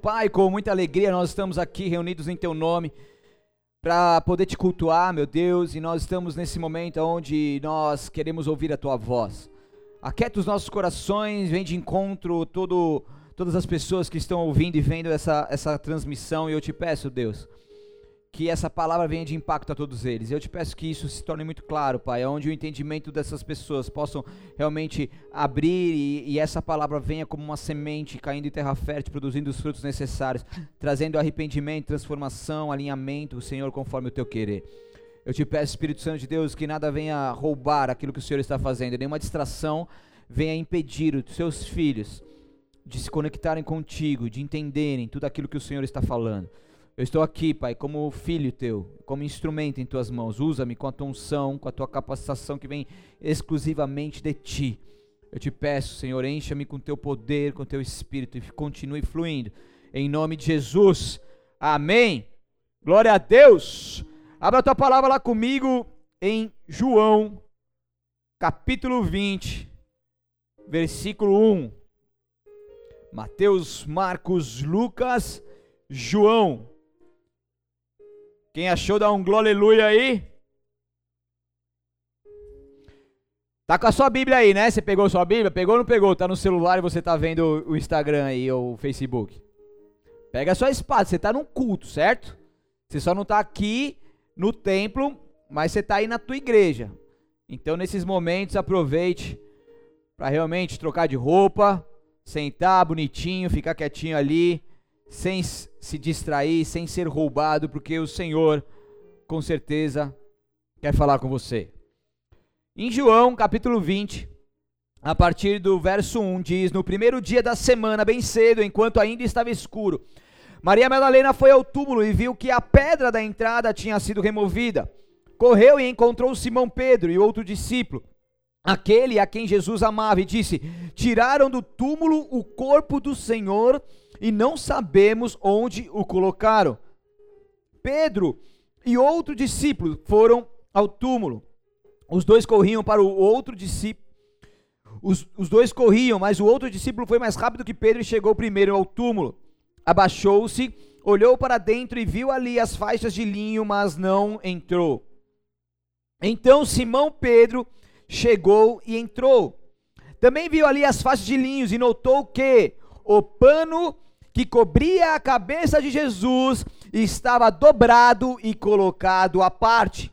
Pai, com muita alegria nós estamos aqui reunidos em Teu nome para poder te cultuar, meu Deus, e nós estamos nesse momento onde nós queremos ouvir a Tua voz. Aquieta os nossos corações, vem de encontro todo, todas as pessoas que estão ouvindo e vendo essa, essa transmissão, e eu te peço, Deus, que essa palavra venha de impacto a todos eles. Eu te peço que isso se torne muito claro, Pai, onde o entendimento dessas pessoas possam realmente abrir e, e, essa palavra venha como uma semente caindo em terra fértil, produzindo os frutos necessários, trazendo arrependimento, transformação, alinhamento, Senhor, conforme o teu querer. Eu te peço, Espírito Santo de Deus, que nada venha roubar aquilo que o Senhor está fazendo, nenhuma distração venha impedir os seus filhos de se conectarem contigo, de entenderem tudo aquilo que o Senhor está falando. Eu estou aqui, Pai, como filho teu, como instrumento em tuas mãos. Usa-me com a tua unção, com a tua capacitação que vem exclusivamente de ti. Eu te peço, Senhor, encha-me com teu poder, com teu espírito e continue fluindo. Em nome de Jesus. Amém. Glória a Deus. Abra a tua palavra lá comigo em João, capítulo 20, versículo 1. Mateus, Marcos, Lucas, João. Quem achou, dá um glória aleluia aí. Tá com a sua Bíblia aí, né? Você pegou sua Bíblia? Pegou ou não pegou? Tá no celular e você tá vendo o Instagram aí ou o Facebook. Pega a sua espada, você tá num culto, certo? Você só não tá aqui no templo, mas você tá aí na tua igreja. Então nesses momentos aproveite para realmente trocar de roupa, sentar bonitinho, ficar quietinho ali sem se distrair, sem ser roubado, porque o Senhor, com certeza, quer falar com você. Em João, capítulo 20, a partir do verso 1, diz: No primeiro dia da semana, bem cedo, enquanto ainda estava escuro, Maria Madalena foi ao túmulo e viu que a pedra da entrada tinha sido removida. Correu e encontrou Simão Pedro e outro discípulo, aquele a quem Jesus amava, e disse: Tiraram do túmulo o corpo do Senhor e não sabemos onde o colocaram. Pedro e outro discípulo foram ao túmulo. Os dois corriam para o outro discípulo. Os, os dois corriam, mas o outro discípulo foi mais rápido que Pedro e chegou primeiro ao túmulo. Abaixou-se, olhou para dentro e viu ali as faixas de linho, mas não entrou. Então Simão Pedro chegou e entrou. Também viu ali as faixas de linhos e notou que o pano que cobria a cabeça de Jesus estava dobrado e colocado à parte.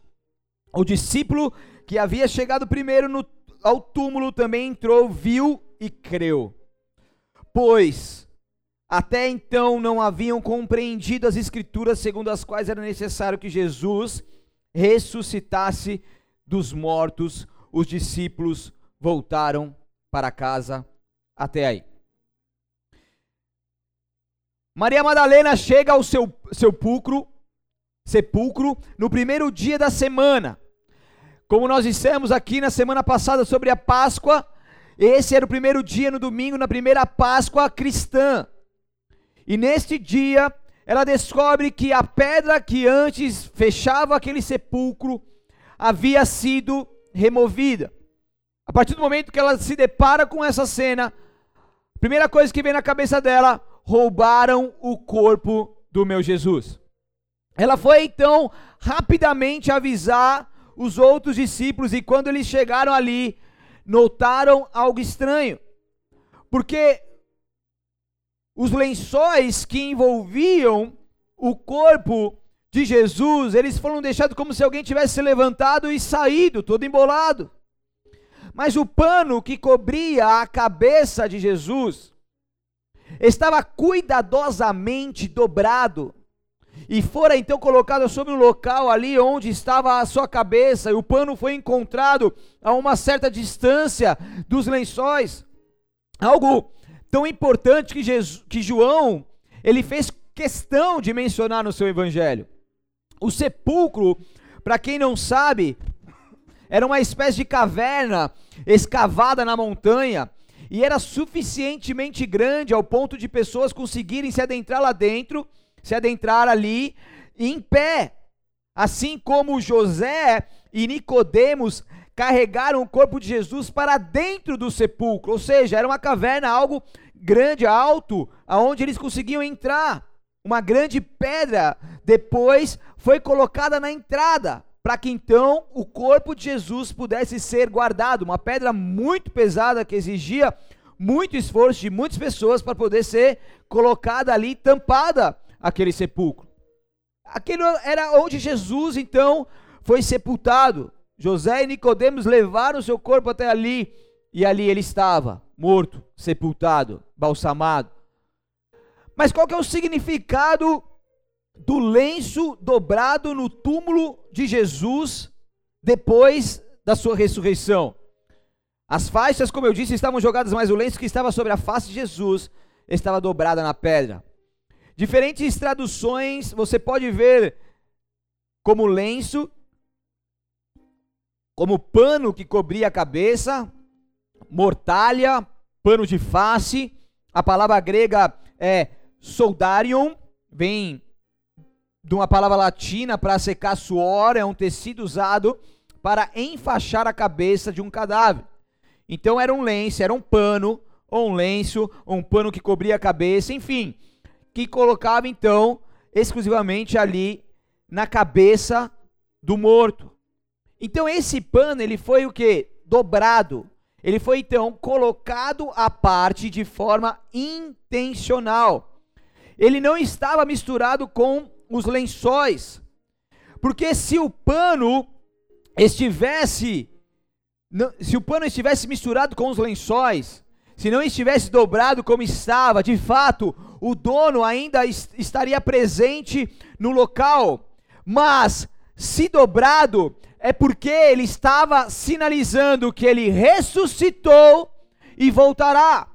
O discípulo que havia chegado primeiro no, ao túmulo também entrou, viu e creu. Pois até então não haviam compreendido as Escrituras segundo as quais era necessário que Jesus ressuscitasse dos mortos. Os discípulos voltaram para casa até aí. Maria Madalena chega ao seu sepulcro, sepulcro no primeiro dia da semana. Como nós dissemos aqui na semana passada sobre a Páscoa, esse era o primeiro dia no domingo, na primeira Páscoa cristã. E neste dia, ela descobre que a pedra que antes fechava aquele sepulcro havia sido removida. A partir do momento que ela se depara com essa cena, a primeira coisa que vem na cabeça dela, roubaram o corpo do meu Jesus. Ela foi então rapidamente avisar os outros discípulos, e quando eles chegaram ali, notaram algo estranho, porque os lençóis que envolviam o corpo de Jesus, eles foram deixados como se alguém tivesse se levantado e saído, todo embolado. Mas o pano que cobria a cabeça de Jesus, estava cuidadosamente dobrado e fora então colocado sobre o local ali onde estava a sua cabeça, e o pano foi encontrado a uma certa distância dos lençóis. Algo tão importante que, Jesus, que João ele fez questão de mencionar no seu evangelho. O sepulcro, para quem não sabe, era uma espécie de caverna escavada na montanha e era suficientemente grande ao ponto de pessoas conseguirem se adentrar lá dentro, se adentrar ali em pé. Assim como José e Nicodemos carregaram o corpo de Jesus para dentro do sepulcro, ou seja, era uma caverna, algo grande, alto, aonde eles conseguiam entrar. Uma grande pedra depois foi colocada na entrada, para que então o corpo de Jesus pudesse ser guardado. Uma pedra muito pesada que exigia muito esforço de muitas pessoas para poder ser colocada ali, tampada aquele sepulcro. Aquilo era onde Jesus então foi sepultado. José e Nicodemos levaram seu corpo até ali e ali ele estava, morto, sepultado, balsamado. Mas qual que é o significado do lenço dobrado no túmulo de Jesus depois da sua ressurreição? As faixas, como eu disse, estavam jogadas, mas o lenço que estava sobre a face de Jesus estava dobrada na pedra. Diferentes traduções você pode ver como lenço, como pano que cobria a cabeça, mortalha, pano de face. A palavra grega é soldarium, vem de uma palavra latina para secar suor, é um tecido usado para enfaixar a cabeça de um cadáver. Então era um lenço, era um pano, ou um lenço, ou um pano que cobria a cabeça, enfim, que colocava então exclusivamente ali na cabeça do morto. Então esse pano ele foi o que? Dobrado. Ele foi então colocado à parte de forma intencional. Ele não estava misturado com os lençóis. Porque se o pano estivesse se o pano estivesse misturado com os lençóis, se não estivesse dobrado como estava, de fato, o dono ainda est estaria presente no local. Mas, se dobrado, é porque ele estava sinalizando que ele ressuscitou e voltará.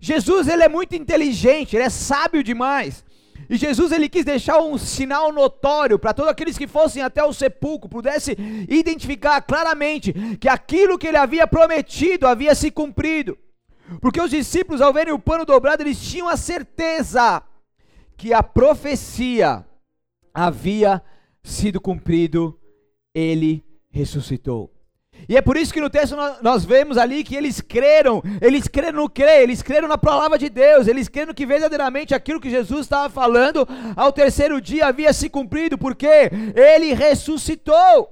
Jesus ele é muito inteligente, ele é sábio demais. E Jesus ele quis deixar um sinal notório para todos aqueles que fossem até o sepulcro, pudesse identificar claramente que aquilo que ele havia prometido havia se cumprido. Porque os discípulos, ao verem o pano dobrado, eles tinham a certeza que a profecia havia sido cumprido, ele ressuscitou. E é por isso que no texto nós vemos ali que eles creram, eles creram no crer, eles creram na palavra de Deus, eles creram que verdadeiramente aquilo que Jesus estava falando ao terceiro dia havia se cumprido, porque ele ressuscitou.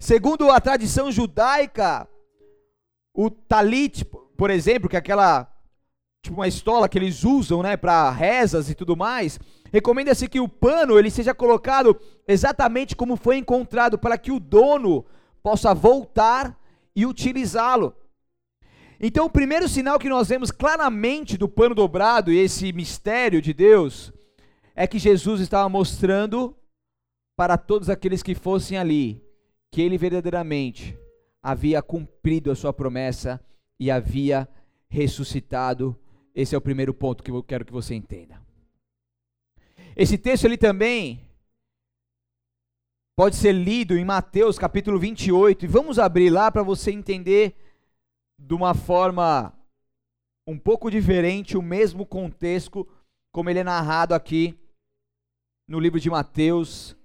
Segundo a tradição judaica, o talit, por exemplo, que é aquela tipo uma estola que eles usam, né, para rezas e tudo mais, recomenda-se que o pano ele seja colocado exatamente como foi encontrado para que o dono possa voltar e utilizá-lo. Então, o primeiro sinal que nós vemos claramente do pano dobrado e esse mistério de Deus é que Jesus estava mostrando para todos aqueles que fossem ali que ele verdadeiramente havia cumprido a sua promessa e havia ressuscitado. Esse é o primeiro ponto que eu quero que você entenda. Esse texto ele também pode ser lido em Mateus capítulo 28, e vamos abrir lá para você entender de uma forma um pouco diferente o mesmo contexto como ele é narrado aqui no livro de Mateus,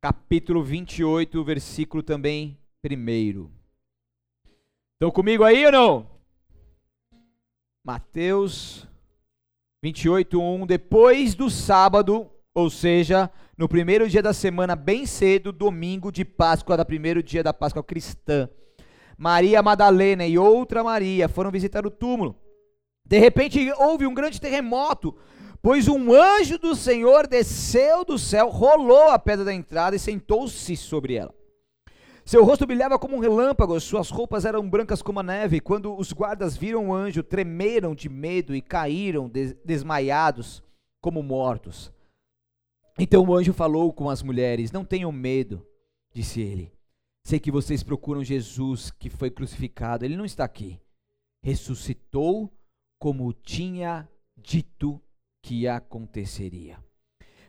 capítulo 28, versículo também primeiro. Estão comigo aí ou não? Mateus 28, 1. Depois do sábado, ou seja, no primeiro dia da semana, bem cedo, domingo de Páscoa, da primeiro dia da Páscoa cristã. Maria Madalena e outra Maria foram visitar o túmulo. De repente houve um grande terremoto, pois um anjo do Senhor desceu do céu, rolou a pedra da entrada e sentou-se sobre ela. Seu rosto brilhava como um relâmpago, suas roupas eram brancas como a neve. Quando os guardas viram o anjo, tremeram de medo e caíram des desmaiados como mortos. Então o anjo falou com as mulheres: Não tenham medo, disse ele. Sei que vocês procuram Jesus que foi crucificado. Ele não está aqui. Ressuscitou como tinha dito que aconteceria.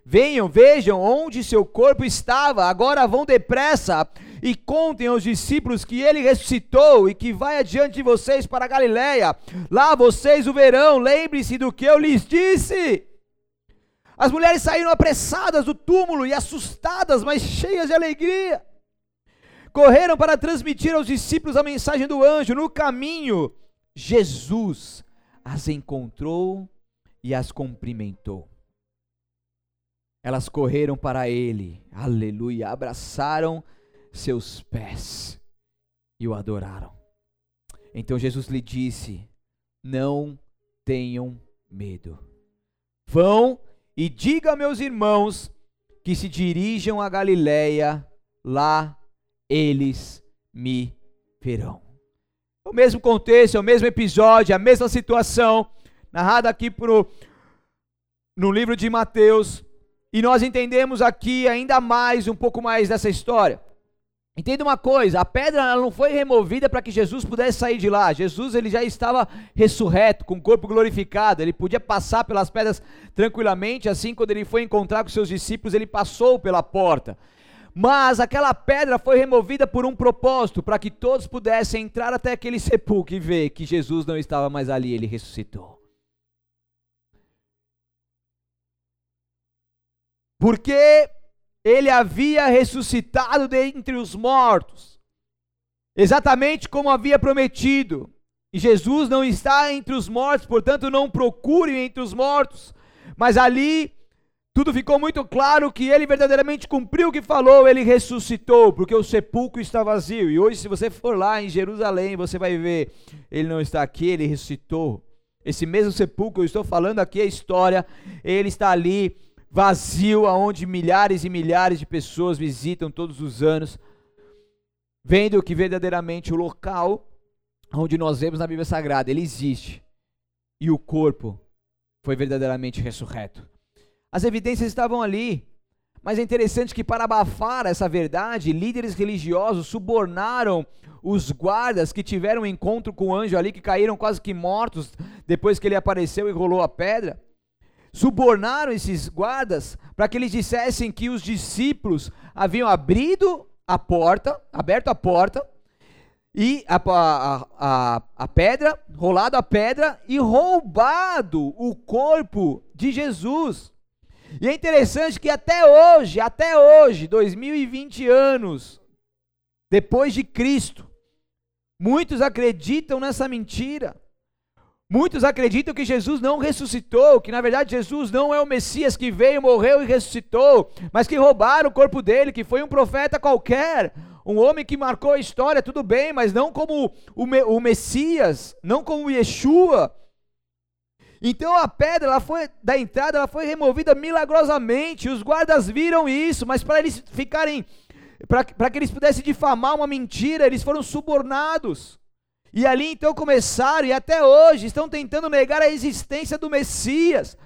Venham, vejam onde seu corpo estava. Agora vão depressa e contem aos discípulos que ele ressuscitou e que vai adiante de vocês para Galiléia. Lá vocês o verão. Lembre-se do que eu lhes disse. As mulheres saíram apressadas do túmulo e assustadas, mas cheias de alegria. Correram para transmitir aos discípulos a mensagem do anjo. No caminho, Jesus as encontrou e as cumprimentou. Elas correram para ele, aleluia, abraçaram seus pés e o adoraram. Então Jesus lhe disse: Não tenham medo. Vão e diga a meus irmãos que se dirijam a Galiléia, lá eles me verão. O mesmo contexto, é o mesmo episódio, a mesma situação, narrada aqui pro, no livro de Mateus, e nós entendemos aqui ainda mais, um pouco mais dessa história. Entenda uma coisa, a pedra não foi removida para que Jesus pudesse sair de lá. Jesus ele já estava ressurreto, com o corpo glorificado. Ele podia passar pelas pedras tranquilamente, assim quando ele foi encontrar com seus discípulos, ele passou pela porta. Mas aquela pedra foi removida por um propósito, para que todos pudessem entrar até aquele sepulcro e ver que Jesus não estava mais ali, ele ressuscitou. Porque ele havia ressuscitado dentre os mortos, exatamente como havia prometido. E Jesus não está entre os mortos, portanto, não procure entre os mortos. Mas ali tudo ficou muito claro que ele verdadeiramente cumpriu o que falou, ele ressuscitou, porque o sepulcro está vazio. E hoje, se você for lá em Jerusalém, você vai ver, ele não está aqui, ele ressuscitou. Esse mesmo sepulcro, eu estou falando aqui a história, ele está ali vazio, aonde milhares e milhares de pessoas visitam todos os anos, vendo que verdadeiramente o local onde nós vemos na Bíblia Sagrada, ele existe. E o corpo foi verdadeiramente ressurreto. As evidências estavam ali, mas é interessante que para abafar essa verdade, líderes religiosos subornaram os guardas que tiveram um encontro com o anjo ali, que caíram quase que mortos depois que ele apareceu e rolou a pedra subornaram esses guardas para que eles dissessem que os discípulos haviam abrido a porta, aberto a porta, e a, a, a, a, pedra, rolado a pedra e roubado o corpo de Jesus. E é interessante que até hoje, até hoje, 2020 anos depois de Cristo, muitos acreditam nessa mentira. Muitos acreditam que Jesus não ressuscitou, que na verdade Jesus não é o Messias que veio, morreu e ressuscitou, mas que roubaram o corpo dele, que foi um profeta qualquer, um homem que marcou a história, tudo bem, mas não como o, o Messias, não como Yeshua. Então a pedra ela foi, da entrada ela foi removida milagrosamente, os guardas viram isso, mas para eles ficarem, para que eles pudessem difamar uma mentira, eles foram subornados. E ali então começaram, e até hoje estão tentando negar a existência do Messias.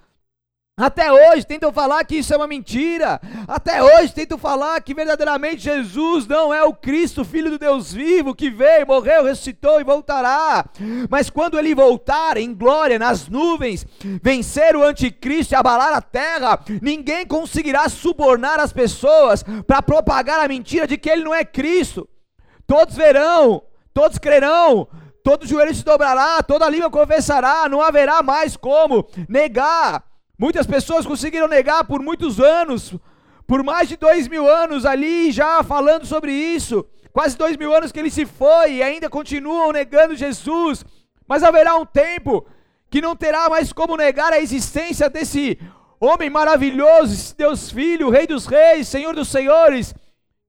Até hoje tentam falar que isso é uma mentira. Até hoje tentam falar que verdadeiramente Jesus não é o Cristo, Filho do Deus vivo, que veio, morreu, ressuscitou e voltará. Mas quando ele voltar em glória nas nuvens, vencer o anticristo e abalar a terra, ninguém conseguirá subornar as pessoas para propagar a mentira de que ele não é Cristo. Todos verão, todos crerão, todo joelho se dobrará, toda língua confessará, não haverá mais como negar. Muitas pessoas conseguiram negar por muitos anos, por mais de dois mil anos ali já falando sobre isso. Quase dois mil anos que ele se foi e ainda continuam negando Jesus. Mas haverá um tempo que não terá mais como negar a existência desse homem maravilhoso, esse Deus Filho, Rei dos Reis, Senhor dos Senhores,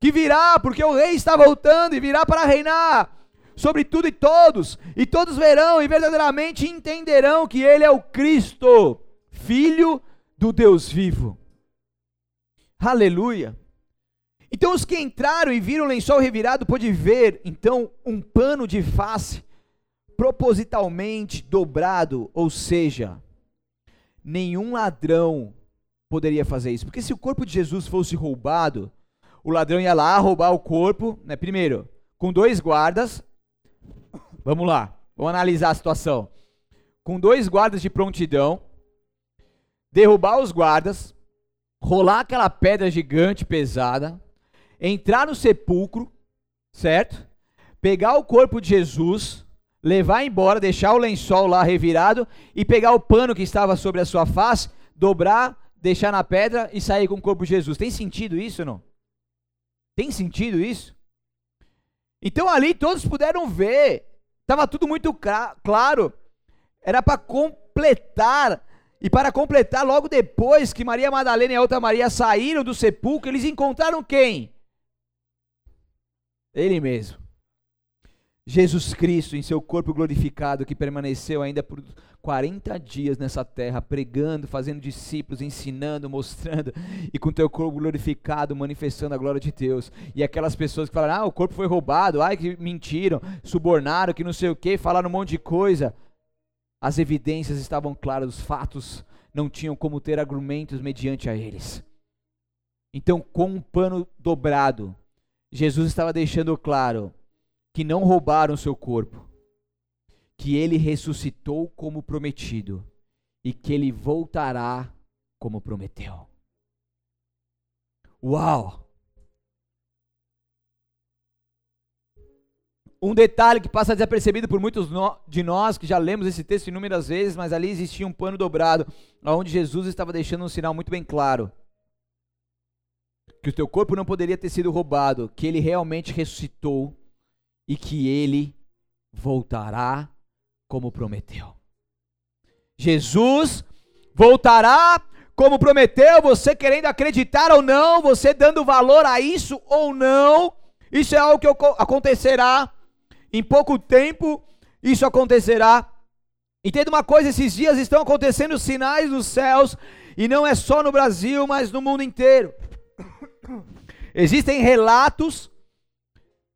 que virá, porque o Rei está voltando e virá para reinar sobre tudo e todos, e todos verão e verdadeiramente entenderão que Ele é o Cristo, Filho do Deus vivo. Aleluia. Então os que entraram e viram o lençol revirado pôde ver, então, um pano de face propositalmente dobrado, ou seja, nenhum ladrão poderia fazer isso, porque se o corpo de Jesus fosse roubado, o ladrão ia lá roubar o corpo, né, primeiro, com dois guardas, Vamos lá, vamos analisar a situação. Com dois guardas de prontidão, derrubar os guardas, rolar aquela pedra gigante pesada, entrar no sepulcro, certo? Pegar o corpo de Jesus, levar embora, deixar o lençol lá revirado e pegar o pano que estava sobre a sua face, dobrar, deixar na pedra e sair com o corpo de Jesus. Tem sentido isso ou não? Tem sentido isso? Então ali todos puderam ver Estava tudo muito claro. era para completar e para completar, logo depois que Maria Madalena e a outra Maria saíram do sepulcro, eles encontraram quem? Ele mesmo. Jesus Cristo em seu corpo glorificado, que permaneceu ainda por 40 dias nessa terra, pregando, fazendo discípulos, ensinando, mostrando, e com teu corpo glorificado, manifestando a glória de Deus. E aquelas pessoas que falaram, ah, o corpo foi roubado, ai que mentiram, subornaram, que não sei o que, falaram um monte de coisa. As evidências estavam claras, os fatos não tinham como ter argumentos mediante a eles. Então, com um pano dobrado, Jesus estava deixando claro que não roubaram seu corpo, que ele ressuscitou como prometido e que ele voltará como prometeu. Uau! Um detalhe que passa desapercebido por muitos de nós que já lemos esse texto inúmeras vezes, mas ali existia um pano dobrado, onde Jesus estava deixando um sinal muito bem claro: que o teu corpo não poderia ter sido roubado, que ele realmente ressuscitou e que ele voltará como prometeu. Jesus voltará como prometeu, você querendo acreditar ou não, você dando valor a isso ou não, isso é algo que acontecerá em pouco tempo isso acontecerá. Entenda uma coisa: esses dias estão acontecendo sinais nos céus, e não é só no Brasil, mas no mundo inteiro. Existem relatos,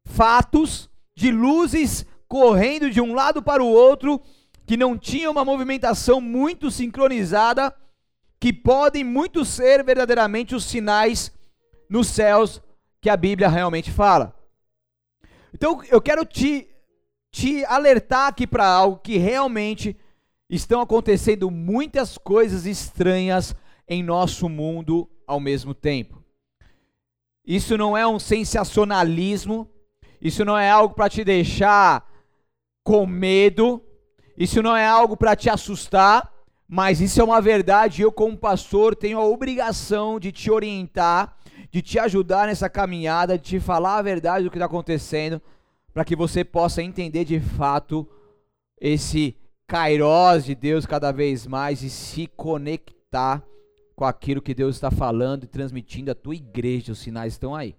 fatos de luzes correndo de um lado para o outro, que não tinham uma movimentação muito sincronizada, que podem muito ser verdadeiramente os sinais nos céus que a Bíblia realmente fala. Então eu quero te, te alertar aqui para algo que realmente estão acontecendo muitas coisas estranhas em nosso mundo ao mesmo tempo. Isso não é um sensacionalismo, isso não é algo para te deixar com medo, isso não é algo para te assustar, mas isso é uma verdade. Eu, como pastor, tenho a obrigação de te orientar de te ajudar nessa caminhada, de te falar a verdade do que está acontecendo, para que você possa entender de fato esse kairós de Deus cada vez mais e se conectar com aquilo que Deus está falando e transmitindo à tua igreja. Os sinais estão aí.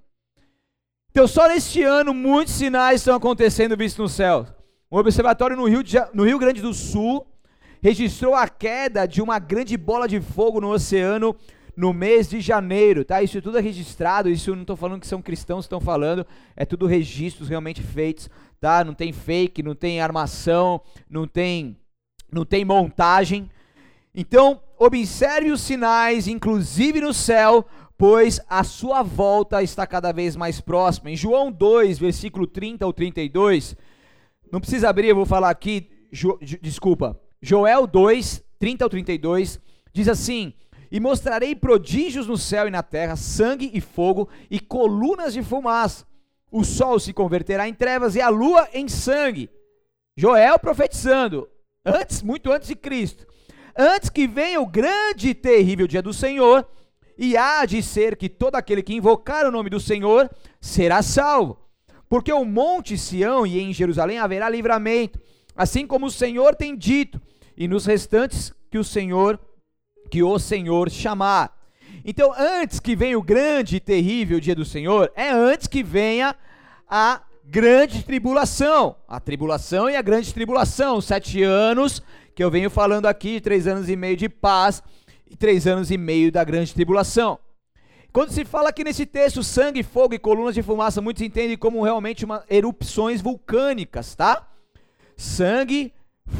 Então, só neste ano, muitos sinais estão acontecendo vistos no céu. Um observatório no Rio, no Rio Grande do Sul registrou a queda de uma grande bola de fogo no oceano no mês de janeiro, tá? Isso tudo é registrado, isso eu não estou falando que são cristãos que estão falando, é tudo registros realmente feitos, tá? Não tem fake, não tem armação, não tem, não tem montagem. Então, observe os sinais, inclusive no céu, pois a sua volta está cada vez mais próxima. Em João 2, versículo 30 ao 32, não precisa abrir, eu vou falar aqui, jo, desculpa. Joel 2, 30 ao 32, diz assim: e mostrarei prodígios no céu e na terra, sangue e fogo e colunas de fumaça. O sol se converterá em trevas e a lua em sangue. Joel profetizando, antes, muito antes de Cristo. Antes que venha o grande e terrível dia do Senhor, e há de ser que todo aquele que invocar o nome do Senhor será salvo. Porque o monte Sião e em Jerusalém haverá livramento, assim como o Senhor tem dito, e nos restantes que o Senhor que o Senhor chamar. Então, antes que venha o grande e terrível dia do Senhor, é antes que venha a grande tribulação. A tribulação e a grande tribulação. Sete anos que eu venho falando aqui, três anos e meio de paz e três anos e meio da grande tribulação. Quando se fala aqui nesse texto sangue, fogo e colunas de fumaça, muitos entendem como realmente uma erupções vulcânicas, tá? Sangue,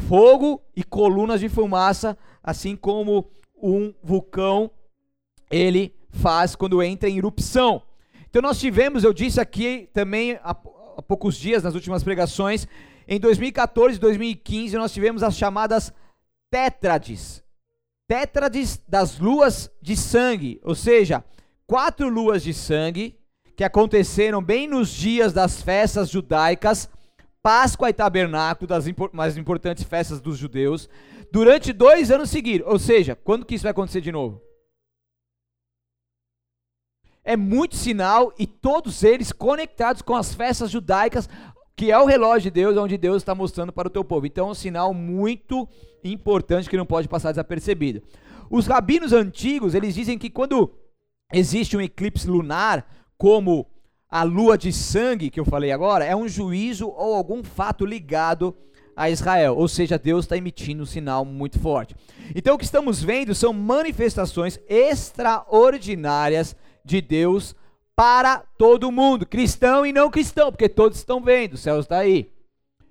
fogo e colunas de fumaça, assim como um vulcão ele faz quando entra em erupção. Então nós tivemos, eu disse aqui também há, há poucos dias nas últimas pregações, em 2014 e 2015 nós tivemos as chamadas tétrades. Tétrades das luas de sangue, ou seja, quatro luas de sangue que aconteceram bem nos dias das festas judaicas, Páscoa e Tabernáculo, das mais importantes festas dos judeus, durante dois anos seguidos. Ou seja, quando que isso vai acontecer de novo? É muito sinal e todos eles conectados com as festas judaicas que é o relógio de Deus, onde Deus está mostrando para o teu povo. Então é um sinal muito importante que não pode passar desapercebido. Os rabinos antigos, eles dizem que quando existe um eclipse lunar, como a lua de sangue que eu falei agora, é um juízo ou algum fato ligado a Israel, ou seja, Deus está emitindo um sinal muito forte. Então o que estamos vendo são manifestações extraordinárias de Deus para todo mundo, cristão e não cristão, porque todos estão vendo, o céu está aí.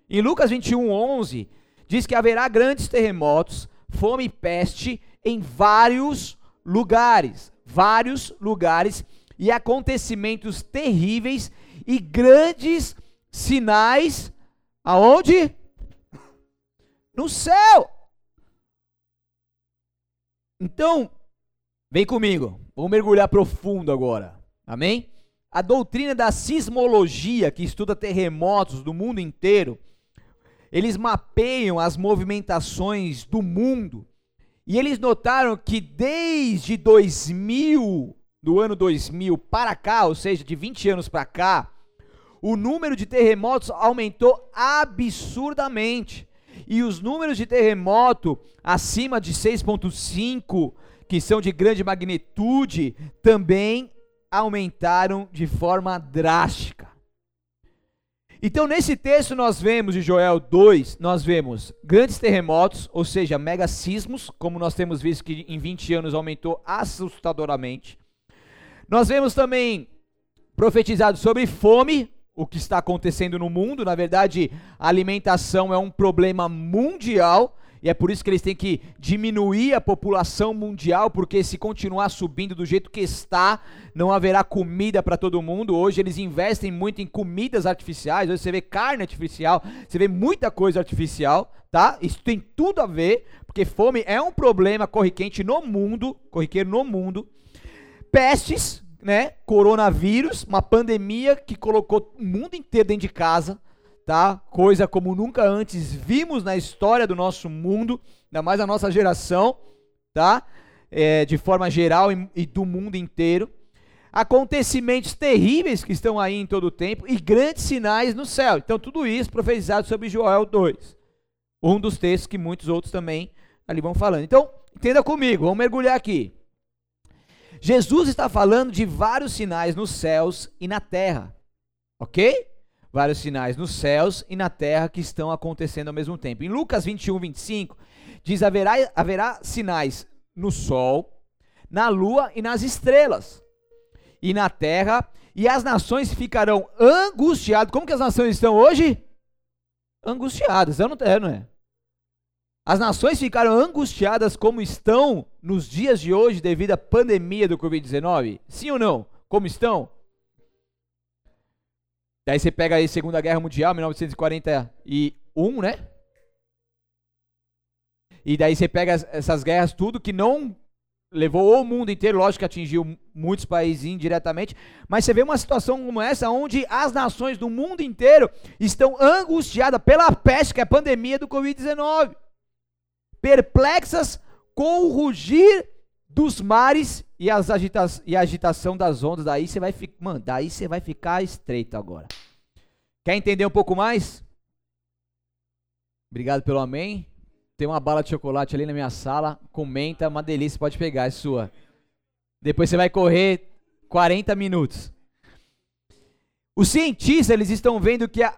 Em Lucas 21, 11, diz que haverá grandes terremotos, fome e peste em vários lugares, vários lugares, e acontecimentos terríveis e grandes sinais, aonde? No céu. Então, vem comigo, vamos mergulhar profundo agora. Amém? A doutrina da sismologia, que estuda terremotos do mundo inteiro, eles mapeiam as movimentações do mundo e eles notaram que desde 2000, do ano 2000 para cá, ou seja, de 20 anos para cá, o número de terremotos aumentou absurdamente. E os números de terremoto acima de 6.5, que são de grande magnitude, também aumentaram de forma drástica. Então, nesse texto, nós vemos de Joel 2, nós vemos grandes terremotos, ou seja, mega sismos, como nós temos visto que em 20 anos aumentou assustadoramente. Nós vemos também profetizado sobre fome, o que está acontecendo no mundo. Na verdade, a alimentação é um problema mundial e é por isso que eles têm que diminuir a população mundial, porque se continuar subindo do jeito que está, não haverá comida para todo mundo. Hoje eles investem muito em comidas artificiais, hoje você vê carne artificial, você vê muita coisa artificial, tá? Isso tem tudo a ver, porque fome é um problema corriquente no mundo, corriqueiro no mundo. Pestes, né? Coronavírus, uma pandemia que colocou o mundo inteiro dentro de casa tá? Coisa como nunca antes vimos na história do nosso mundo, ainda mais a nossa geração, tá? É, de forma geral e, e do mundo inteiro. Acontecimentos terríveis que estão aí em todo o tempo e grandes sinais no céu. Então, tudo isso profetizado sobre Joel 2. Um dos textos que muitos outros também ali vão falando. Então, entenda comigo, vamos mergulhar aqui. Jesus está falando de vários sinais nos céus e na terra, ok? Vários sinais nos céus e na terra que estão acontecendo ao mesmo tempo. Em Lucas 21, 25, diz: haverá, haverá sinais no sol, na lua e nas estrelas, e na terra, e as nações ficarão angustiadas. Como que as nações estão hoje? Angustiadas, não é, não é? As nações ficaram angustiadas como estão nos dias de hoje devido à pandemia do Covid-19? Sim ou não? Como estão? Daí você pega aí Segunda Guerra Mundial, 1941, né? E daí você pega essas guerras tudo que não levou o mundo inteiro, lógico que atingiu muitos países indiretamente, mas você vê uma situação como essa onde as nações do mundo inteiro estão angustiadas pela peste, que é a pandemia do Covid-19. Perplexas com o rugir dos mares e, as agita e a agitação das ondas. Daí você vai, mano, daí você vai ficar estreito agora. Quer entender um pouco mais? Obrigado pelo amém. Tem uma bala de chocolate ali na minha sala. Comenta, uma delícia, pode pegar, é sua. Depois você vai correr 40 minutos. Os cientistas, eles estão vendo que a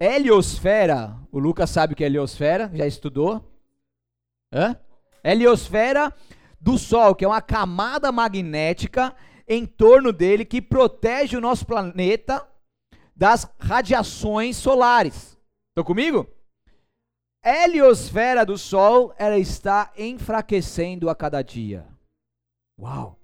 heliosfera, o Lucas sabe o que é heliosfera, já estudou? Hã? Heliosfera do Sol, que é uma camada magnética em torno dele que protege o nosso planeta das radiações solares. Estão comigo? A heliosfera do Sol ela está enfraquecendo a cada dia. Uau!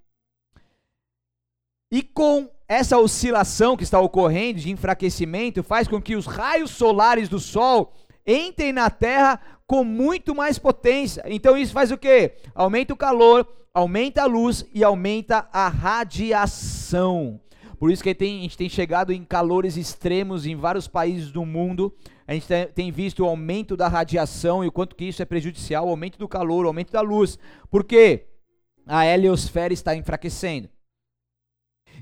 E com essa oscilação que está ocorrendo de enfraquecimento, faz com que os raios solares do Sol entrem na Terra com muito mais potência. Então isso faz o quê? Aumenta o calor, aumenta a luz e aumenta a radiação. Por isso que tem, a gente tem chegado em calores extremos em vários países do mundo. A gente tem visto o aumento da radiação e o quanto que isso é prejudicial, o aumento do calor, o aumento da luz. Por quê? A heliosfera está enfraquecendo.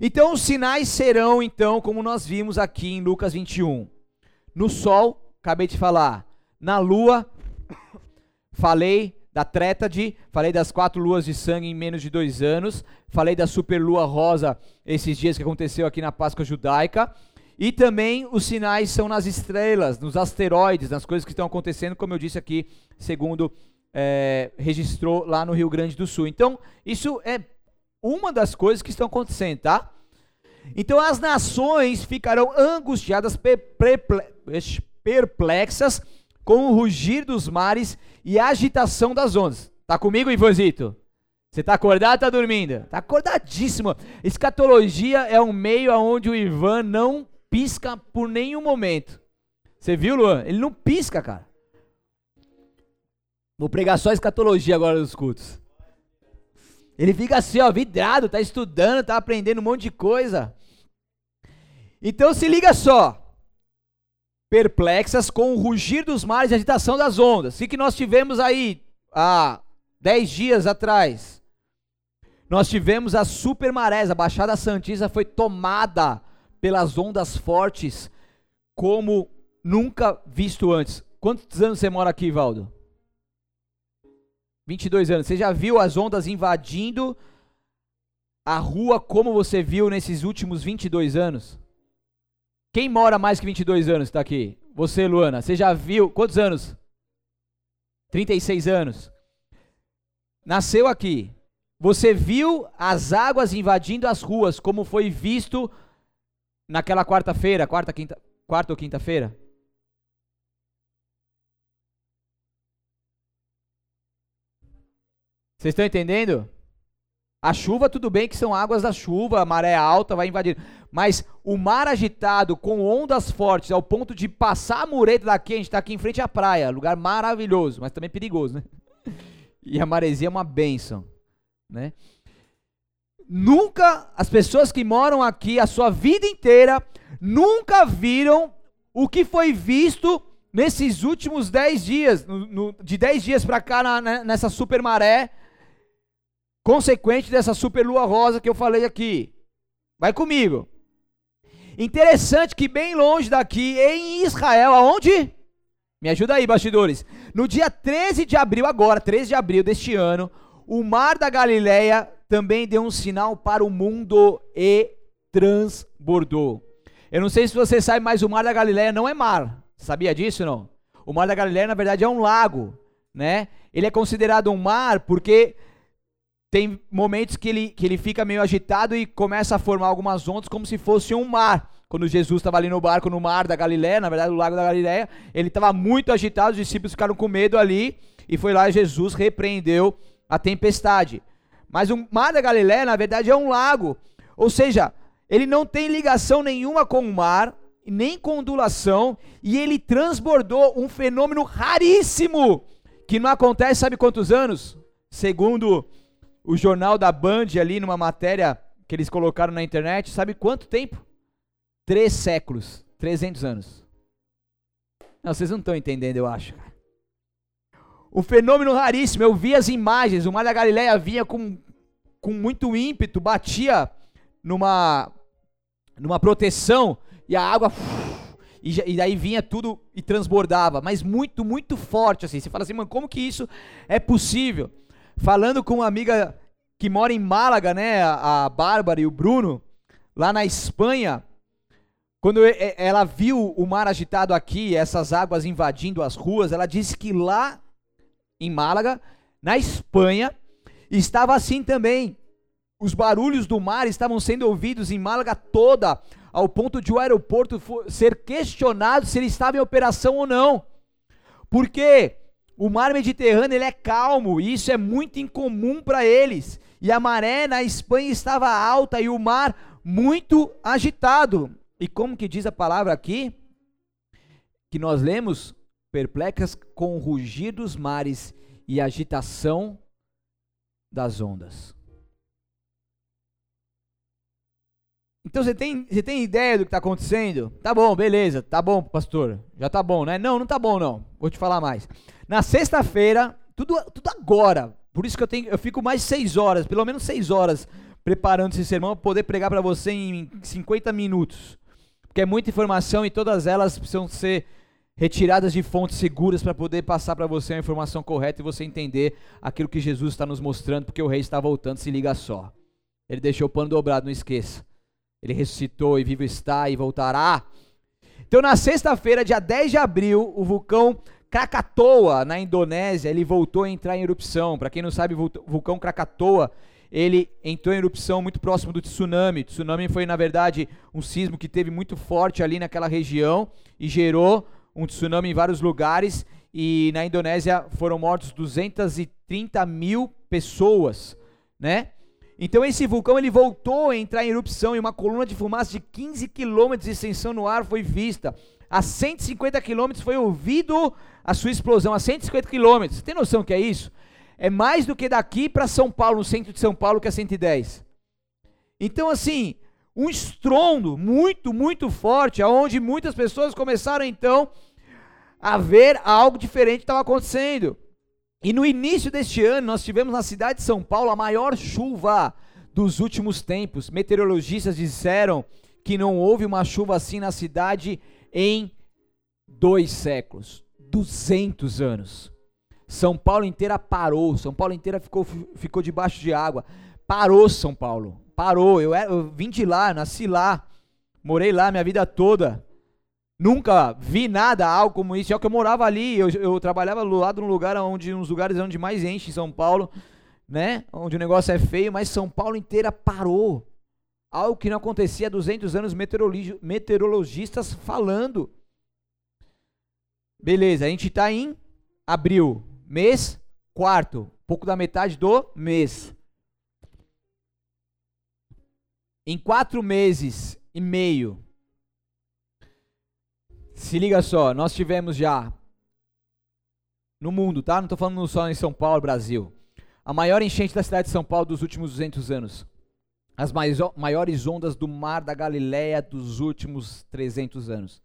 Então os sinais serão, então, como nós vimos aqui em Lucas 21. No sol, acabei de falar. Na lua, falei da Trétade, falei das quatro luas de sangue em menos de dois anos, falei da superlua rosa esses dias que aconteceu aqui na Páscoa judaica, e também os sinais são nas estrelas, nos asteroides, nas coisas que estão acontecendo, como eu disse aqui, segundo é, registrou lá no Rio Grande do Sul. Então, isso é uma das coisas que estão acontecendo, tá? Então as nações ficarão angustiadas, perplexas com o rugir dos mares e agitação das ondas. Tá comigo, Ivozito? Você tá acordado ou tá dormindo? Tá acordadíssimo. Escatologia é um meio aonde o Ivan não pisca por nenhum momento. Você viu, Luan? Ele não pisca, cara. Vou pregar só escatologia agora nos cultos. Ele fica assim, ó, vidrado, tá estudando, tá aprendendo um monte de coisa. Então se liga só. Perplexas com o rugir dos mares e a agitação das ondas. O que nós tivemos aí há dez dias atrás? Nós tivemos a super marés, a Baixada Santista foi tomada pelas ondas fortes como nunca visto antes. Quantos anos você mora aqui, Valdo? 22 anos. Você já viu as ondas invadindo a rua como você viu nesses últimos 22 anos? Quem mora mais que 22 anos está aqui? Você, Luana. Você já viu? Quantos anos? 36 anos. Nasceu aqui. Você viu as águas invadindo as ruas, como foi visto naquela quarta-feira, quarta, quinta, quarta ou quinta-feira? Vocês estão entendendo? A chuva, tudo bem que são águas da chuva, a maré alta vai invadir. Mas o mar agitado, com ondas fortes, ao ponto de passar a mureta daqui, a gente está aqui em frente à praia, lugar maravilhoso, mas também perigoso, né? E a maresia é uma bênção, né? Nunca, as pessoas que moram aqui a sua vida inteira, nunca viram o que foi visto nesses últimos 10 dias, no, no, de 10 dias para cá, na, né, nessa super maré, consequente dessa super lua rosa que eu falei aqui. Vai comigo. Interessante que bem longe daqui, em Israel, aonde? Me ajuda aí, bastidores. No dia 13 de abril, agora, 13 de abril deste ano, o mar da Galileia também deu um sinal para o mundo e transbordou. Eu não sei se você sabe, mas o mar da Galileia não é mar. Sabia disso não? O mar da Galileia, na verdade, é um lago, né? Ele é considerado um mar porque tem momentos que ele, que ele fica meio agitado e começa a formar algumas ondas como se fosse um mar. Quando Jesus estava ali no barco no mar da Galiléia, na verdade, no lago da Galiléia, ele estava muito agitado, os discípulos ficaram com medo ali, e foi lá Jesus repreendeu a tempestade. Mas o mar da Galiléia, na verdade, é um lago. Ou seja, ele não tem ligação nenhuma com o mar, nem com ondulação, e ele transbordou um fenômeno raríssimo, que não acontece, sabe quantos anos? Segundo o jornal da Band ali numa matéria que eles colocaram na internet, sabe quanto tempo? Três séculos, 300 anos. Não, vocês não estão entendendo, eu acho. O fenômeno raríssimo, eu vi as imagens, o Mar da Galileia vinha com, com muito ímpeto, batia numa, numa proteção e a água e, e daí vinha tudo e transbordava, mas muito, muito forte assim. Você fala assim, mano, como que isso é possível? Falando com uma amiga que mora em Málaga, né, a Bárbara e o Bruno, lá na Espanha, quando ela viu o mar agitado aqui, essas águas invadindo as ruas, ela disse que lá em Málaga, na Espanha, estava assim também. Os barulhos do mar estavam sendo ouvidos em Málaga toda, ao ponto de o aeroporto ser questionado se ele estava em operação ou não. Porque o mar Mediterrâneo ele é calmo e isso é muito incomum para eles. E a maré na Espanha estava alta e o mar muito agitado. E como que diz a palavra aqui? Que nós lemos perplexas com o rugir dos mares e agitação das ondas. Então você tem, você tem ideia do que está acontecendo? Tá bom, beleza, tá bom, pastor. Já tá bom, né? Não, não tá bom não. Vou te falar mais. Na sexta-feira, tudo, tudo agora. Por isso que eu tenho, eu fico mais seis horas, pelo menos seis horas preparando esse sermão para poder pregar para você em 50 minutos. Porque é muita informação e todas elas precisam ser retiradas de fontes seguras para poder passar para você a informação correta e você entender aquilo que Jesus está nos mostrando, porque o rei está voltando, se liga só. Ele deixou o pano dobrado, não esqueça. Ele ressuscitou e vivo está e voltará. Então, na sexta-feira, dia 10 de abril, o vulcão Krakatoa, na Indonésia, ele voltou a entrar em erupção. Para quem não sabe, o vulcão Krakatoa, ele entrou em erupção muito próximo do tsunami. O tsunami foi, na verdade, um sismo que teve muito forte ali naquela região e gerou um tsunami em vários lugares. E na Indonésia foram mortos 230 mil pessoas, né? Então esse vulcão ele voltou a entrar em erupção e uma coluna de fumaça de 15 quilômetros de extensão no ar foi vista. A 150 quilômetros foi ouvido a sua explosão, a 150 quilômetros. Tem noção que é isso? É mais do que daqui para São Paulo, no centro de São Paulo, que é 110. Então assim, um estrondo muito, muito forte, aonde muitas pessoas começaram então a ver algo diferente estava acontecendo. E no início deste ano, nós tivemos na cidade de São Paulo a maior chuva dos últimos tempos. Meteorologistas disseram que não houve uma chuva assim na cidade em dois séculos 200 anos. São Paulo inteira parou, São Paulo inteira ficou, ficou debaixo de água. Parou São Paulo, parou. Eu, eu vim de lá, nasci lá, morei lá minha vida toda. Nunca vi nada, algo como isso. É que eu morava ali, eu, eu trabalhava lado de um lugar onde, uns lugares onde mais enche em São Paulo, né? Onde o negócio é feio, mas São Paulo inteira parou. Algo que não acontecia há 200 anos, meteorologistas falando. Beleza, a gente está em abril, mês quarto, pouco da metade do mês. Em quatro meses e meio, se liga só, nós tivemos já no mundo, tá? Não estou falando só em São Paulo, Brasil. A maior enchente da cidade de São Paulo dos últimos 200 anos. As maiores ondas do mar da Galileia dos últimos 300 anos.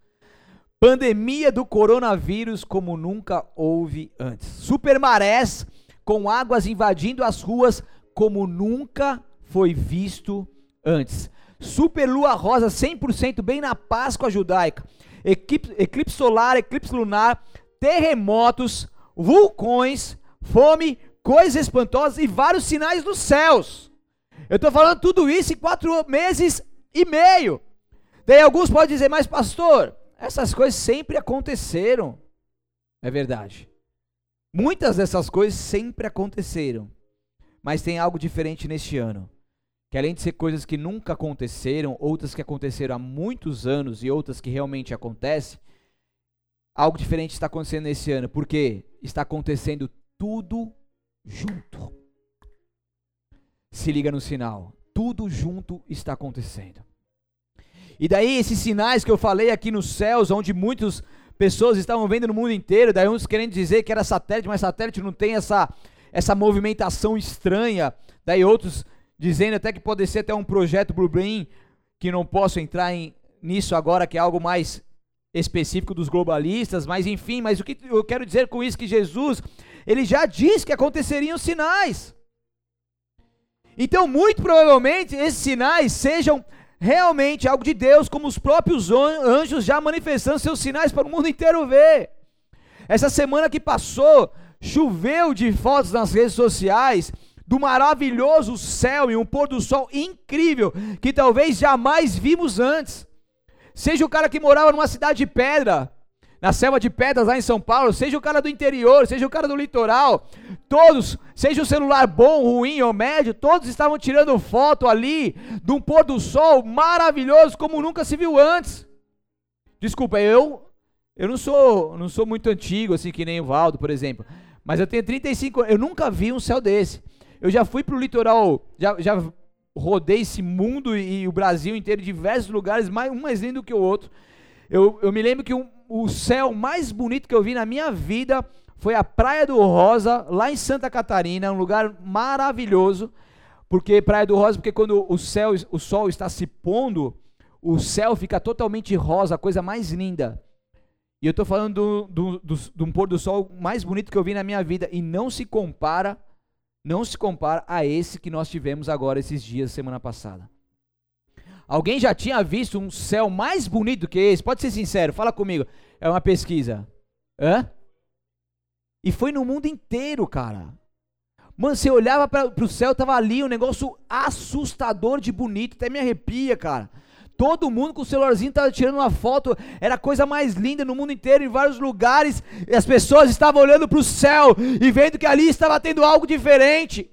Pandemia do coronavírus como nunca houve antes. Supermarés com águas invadindo as ruas como nunca foi visto antes. Super lua rosa 100% bem na Páscoa judaica eclipse, eclipse solar, eclipse lunar, terremotos, vulcões, fome, coisas espantosas e vários sinais dos céus. Eu estou falando tudo isso em quatro meses e meio. Daí alguns podem dizer, mas pastor, essas coisas sempre aconteceram. É verdade. Muitas dessas coisas sempre aconteceram. Mas tem algo diferente neste ano que além de ser coisas que nunca aconteceram, outras que aconteceram há muitos anos e outras que realmente acontecem, algo diferente está acontecendo nesse ano, porque está acontecendo tudo junto. Se liga no sinal, tudo junto está acontecendo. E daí esses sinais que eu falei aqui nos céus, onde muitas pessoas estavam vendo no mundo inteiro, daí uns querendo dizer que era satélite, mas satélite não tem essa essa movimentação estranha, daí outros dizendo até que pode ser até um projeto Blueprint, que não posso entrar em, nisso agora, que é algo mais específico dos globalistas, mas enfim, mas o que eu quero dizer com isso que Jesus, ele já disse que aconteceriam sinais. Então, muito provavelmente, esses sinais sejam realmente algo de Deus, como os próprios anjos já manifestando seus sinais para o mundo inteiro ver. Essa semana que passou, choveu de fotos nas redes sociais do maravilhoso céu e um pôr do sol incrível que talvez jamais vimos antes. Seja o cara que morava numa cidade de pedra, na selva de pedras lá em São Paulo, seja o cara do interior, seja o cara do litoral, todos, seja o celular bom, ruim ou médio, todos estavam tirando foto ali de um pôr do sol maravilhoso como nunca se viu antes. Desculpa, eu eu não sou não sou muito antigo assim que nem o Valdo, por exemplo, mas eu tenho 35, eu nunca vi um céu desse. Eu já fui pro litoral, já, já rodei esse mundo e, e o Brasil inteiro, diversos lugares, mais, um mais lindo que o outro. Eu, eu me lembro que um, o céu mais bonito que eu vi na minha vida foi a Praia do Rosa, lá em Santa Catarina, um lugar maravilhoso. Porque Praia do Rosa, porque quando o céu, o sol está se pondo, o céu fica totalmente rosa, a coisa mais linda. E eu estou falando do, do, do, pôr do sol mais bonito que eu vi na minha vida. E não se compara não se compara a esse que nós tivemos agora esses dias, semana passada. Alguém já tinha visto um céu mais bonito que esse? Pode ser sincero, fala comigo. É uma pesquisa. Hã? E foi no mundo inteiro, cara. Mano, você olhava para o céu, tava ali um negócio assustador de bonito, até me arrepia, cara. Todo mundo com o celularzinho estava tirando uma foto, era a coisa mais linda no mundo inteiro, em vários lugares, e as pessoas estavam olhando para o céu e vendo que ali estava tendo algo diferente.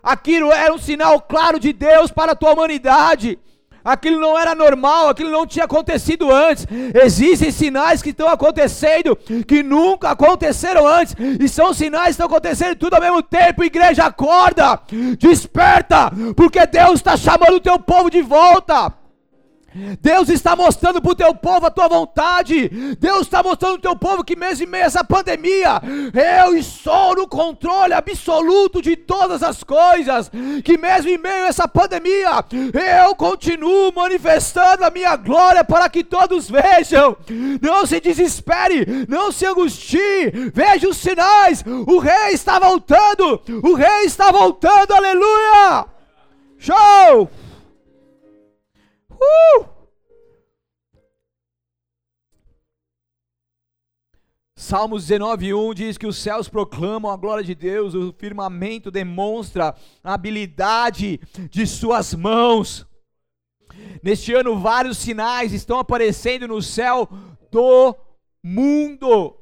Aquilo era um sinal claro de Deus para a tua humanidade aquilo não era normal, aquilo não tinha acontecido antes. Existem sinais que estão acontecendo que nunca aconteceram antes, e são sinais que estão acontecendo tudo ao mesmo tempo. Igreja, acorda, desperta, porque Deus está chamando o teu povo de volta. Deus está mostrando para o teu povo a tua vontade. Deus está mostrando para o teu povo que mesmo em meio a essa pandemia, eu estou no controle absoluto de todas as coisas. Que mesmo em meio a essa pandemia, eu continuo manifestando a minha glória para que todos vejam. Não se desespere, não se angustie. Veja os sinais. O rei está voltando. O rei está voltando. Aleluia! Show! Uh! Salmos 19:1 diz que os céus proclamam a glória de Deus, o firmamento demonstra a habilidade de suas mãos. Neste ano, vários sinais estão aparecendo no céu do mundo.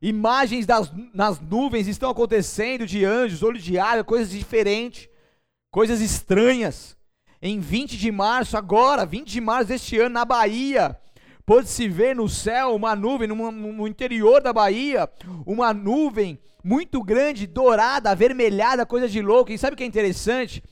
Imagens das, nas nuvens estão acontecendo de anjos, olho de água, coisas diferentes, coisas estranhas em 20 de março, agora, 20 de março deste ano, na Bahia, pôde-se ver no céu uma nuvem, no, no interior da Bahia, uma nuvem muito grande, dourada, avermelhada, coisa de louco. E sabe o que é interessante?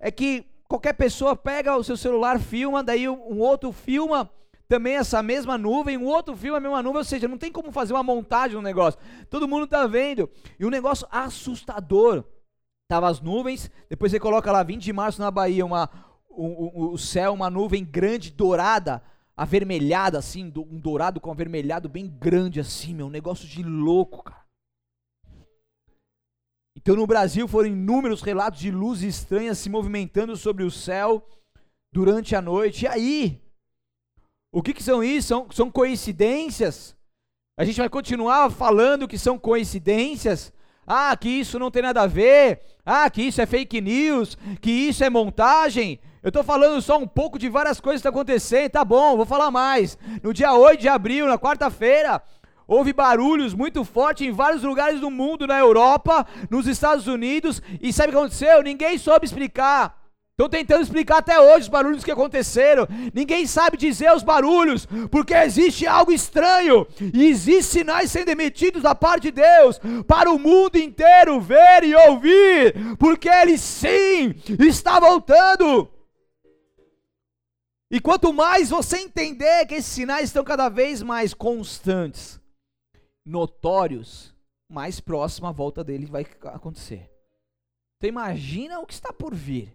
É que qualquer pessoa pega o seu celular, filma, daí um outro filma também essa mesma nuvem, um outro filma a mesma nuvem, ou seja, não tem como fazer uma montagem no negócio. Todo mundo está vendo. E um negócio assustador. Tava as nuvens, depois você coloca lá 20 de março na Bahia, uma, o, o céu, uma nuvem grande, dourada, avermelhada assim, um dourado com avermelhado bem grande assim, meu, um negócio de louco, cara. Então no Brasil foram inúmeros relatos de luzes estranhas se movimentando sobre o céu durante a noite. E aí? O que, que são isso? São, são coincidências? A gente vai continuar falando que são coincidências? Ah, que isso não tem nada a ver. Ah, que isso é fake news. Que isso é montagem. Eu estou falando só um pouco de várias coisas que estão acontecendo, tá bom, vou falar mais. No dia 8 de abril, na quarta-feira, houve barulhos muito fortes em vários lugares do mundo, na Europa, nos Estados Unidos, e sabe o que aconteceu? Ninguém soube explicar. Estão tentando explicar até hoje os barulhos que aconteceram. Ninguém sabe dizer os barulhos, porque existe algo estranho e existem sinais sendo emitidos da parte de Deus para o mundo inteiro ver e ouvir, porque Ele sim está voltando. E quanto mais você entender que esses sinais estão cada vez mais constantes, notórios, mais próxima a volta dele vai acontecer. Então imagina o que está por vir.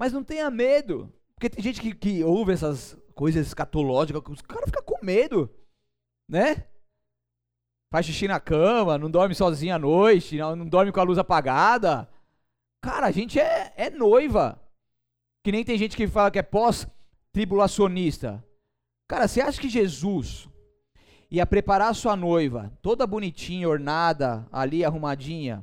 Mas não tenha medo. Porque tem gente que, que ouve essas coisas escatológicas, o cara fica com medo, né? Faz xixi na cama, não dorme sozinho à noite, não, não dorme com a luz apagada. Cara, a gente é, é noiva. Que nem tem gente que fala que é pós-tribulacionista. Cara, você acha que Jesus ia preparar a sua noiva, toda bonitinha, ornada, ali arrumadinha,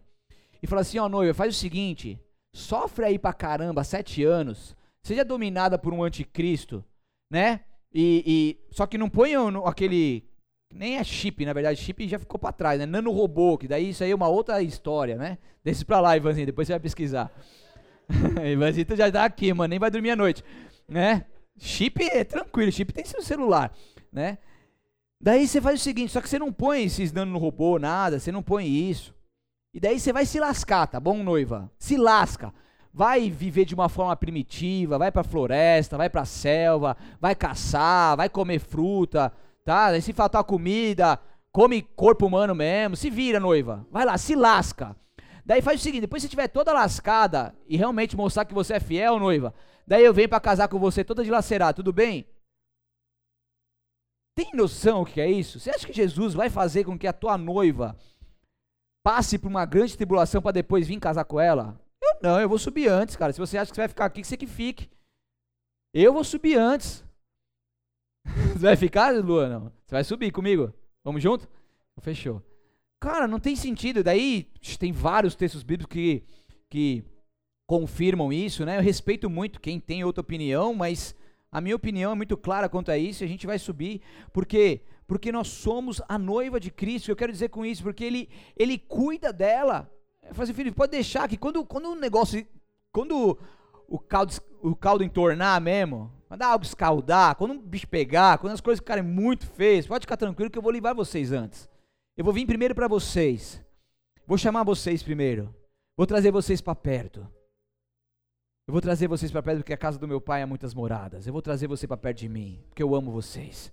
e falar assim: ó, noiva, faz o seguinte, sofre aí pra caramba, sete anos, seja dominada por um anticristo, né? E, e só que não ponham aquele nem é chip, na verdade, chip já ficou para trás, né? Nano robô, que daí isso aí é uma outra história, né? Desce pra lá, Ivanzinho, depois você vai pesquisar. Ivanzito já tá aqui, mano, nem vai dormir à noite, né? Chip é tranquilo, chip tem seu celular, né? Daí você faz o seguinte, só que você não põe esses dano no robô, nada, você não põe isso. E daí você vai se lascar, tá bom, noiva? Se lasca. Vai viver de uma forma primitiva, vai pra floresta, vai pra selva, vai caçar, vai comer fruta, tá? Daí se faltar comida, come corpo humano mesmo, se vira, noiva. Vai lá, se lasca. Daí faz o seguinte, depois que você estiver toda lascada e realmente mostrar que você é fiel, noiva, daí eu venho para casar com você toda dilacerada, tudo bem? Tem noção o que é isso? Você acha que Jesus vai fazer com que a tua noiva passe por uma grande tribulação para depois vir casar com ela? Eu não, eu vou subir antes, cara. Se você acha que você vai ficar aqui, que você que fique. Eu vou subir antes. Você vai ficar, Lua? Não. Você vai subir comigo? Vamos junto? Fechou. Cara, não tem sentido. Daí tem vários textos bíblicos que, que confirmam isso, né? Eu respeito muito quem tem outra opinião, mas a minha opinião é muito clara quanto a isso. A gente vai subir porque porque nós somos a noiva de Cristo. Eu quero dizer com isso porque ele ele cuida dela. Eu assim, filho, pode deixar que quando quando o negócio quando o caldo o caldo entornar mesmo, quando a água escaldar, quando o bicho pegar, quando as coisas ficarem muito feias, pode ficar tranquilo que eu vou levar vocês antes. Eu vou vir primeiro para vocês. Vou chamar vocês primeiro. Vou trazer vocês para perto. Eu vou trazer vocês para perto porque a casa do meu pai há muitas moradas. Eu vou trazer você para perto de mim, porque eu amo vocês.